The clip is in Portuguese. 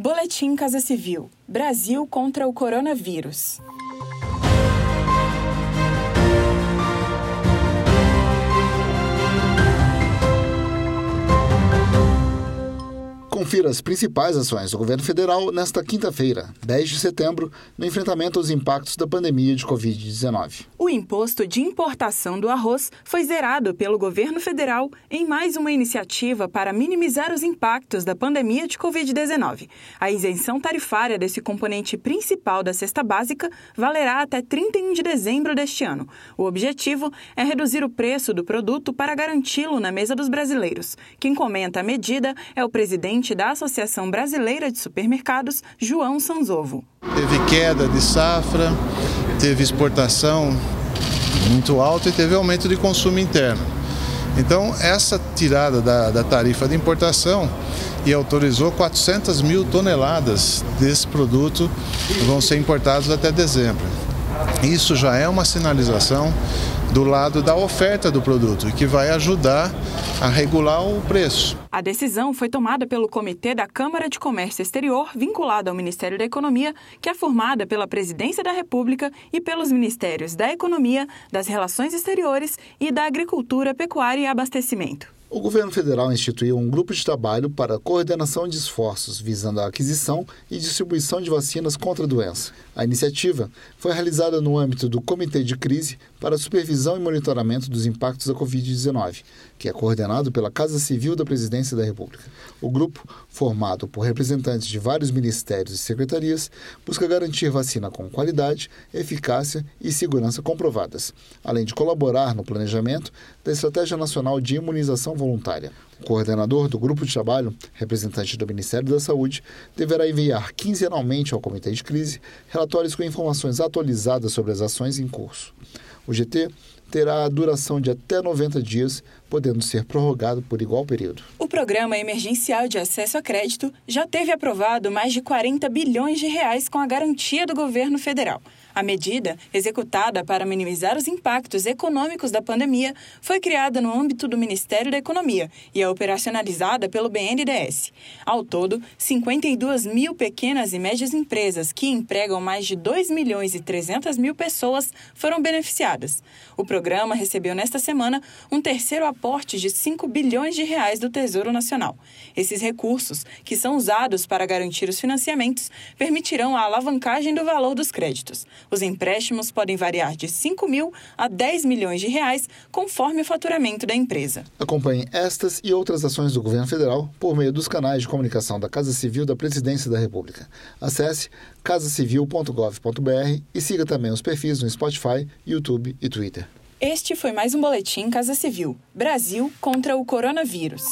Boletim Casa Civil: Brasil contra o coronavírus. Confira as principais ações do governo federal nesta quinta-feira, 10 de setembro, no enfrentamento aos impactos da pandemia de Covid-19. O imposto de importação do arroz foi zerado pelo governo federal em mais uma iniciativa para minimizar os impactos da pandemia de Covid-19. A isenção tarifária desse componente principal da cesta básica valerá até 31 de dezembro deste ano. O objetivo é reduzir o preço do produto para garanti-lo na mesa dos brasileiros. Quem comenta a medida é o presidente presidente da Associação Brasileira de Supermercados, João Sanzovo. Teve queda de safra, teve exportação muito alta e teve aumento de consumo interno. Então, essa tirada da, da tarifa de importação e autorizou 400 mil toneladas desse produto vão ser importados até dezembro. Isso já é uma sinalização do lado da oferta do produto que vai ajudar a regular o preço. A decisão foi tomada pelo Comitê da Câmara de Comércio Exterior, vinculado ao Ministério da Economia, que é formada pela Presidência da República e pelos Ministérios da Economia, das Relações Exteriores e da Agricultura, Pecuária e Abastecimento. O governo federal instituiu um grupo de trabalho para coordenação de esforços visando a aquisição e distribuição de vacinas contra a doença. A iniciativa foi realizada no âmbito do Comitê de Crise para Supervisão e Monitoramento dos Impactos da Covid-19, que é coordenado pela Casa Civil da Presidência da República. O grupo, formado por representantes de vários ministérios e secretarias, busca garantir vacina com qualidade, eficácia e segurança comprovadas, além de colaborar no planejamento da Estratégia Nacional de Imunização voluntária. O coordenador do grupo de trabalho, representante do Ministério da Saúde, deverá enviar quinzenalmente ao Comitê de Crise relatórios com informações atualizadas sobre as ações em curso. O GT terá a duração de até 90 dias, podendo ser prorrogado por igual período. O Programa Emergencial de Acesso a Crédito já teve aprovado mais de 40 bilhões de reais com a garantia do governo federal. A medida, executada para minimizar os impactos econômicos da pandemia, foi criada no âmbito do Ministério da Economia e é operacionalizada pelo BNDES. Ao todo, 52 mil pequenas e médias empresas que empregam mais de 2 milhões e 300 mil pessoas foram beneficiadas. O programa recebeu nesta semana um terceiro aporte de 5 bilhões de reais do Tesouro Nacional. Esses recursos, que são usados para garantir os financiamentos, permitirão a alavancagem do valor dos créditos. Os empréstimos podem variar de 5 mil a 10 milhões de reais, conforme o faturamento da empresa. Acompanhe estas e outras ações do governo federal por meio dos canais de comunicação da Casa Civil da Presidência da República. Acesse casacivil.gov.br e siga também os perfis no Spotify, YouTube e Twitter. Este foi mais um Boletim Casa Civil Brasil contra o coronavírus.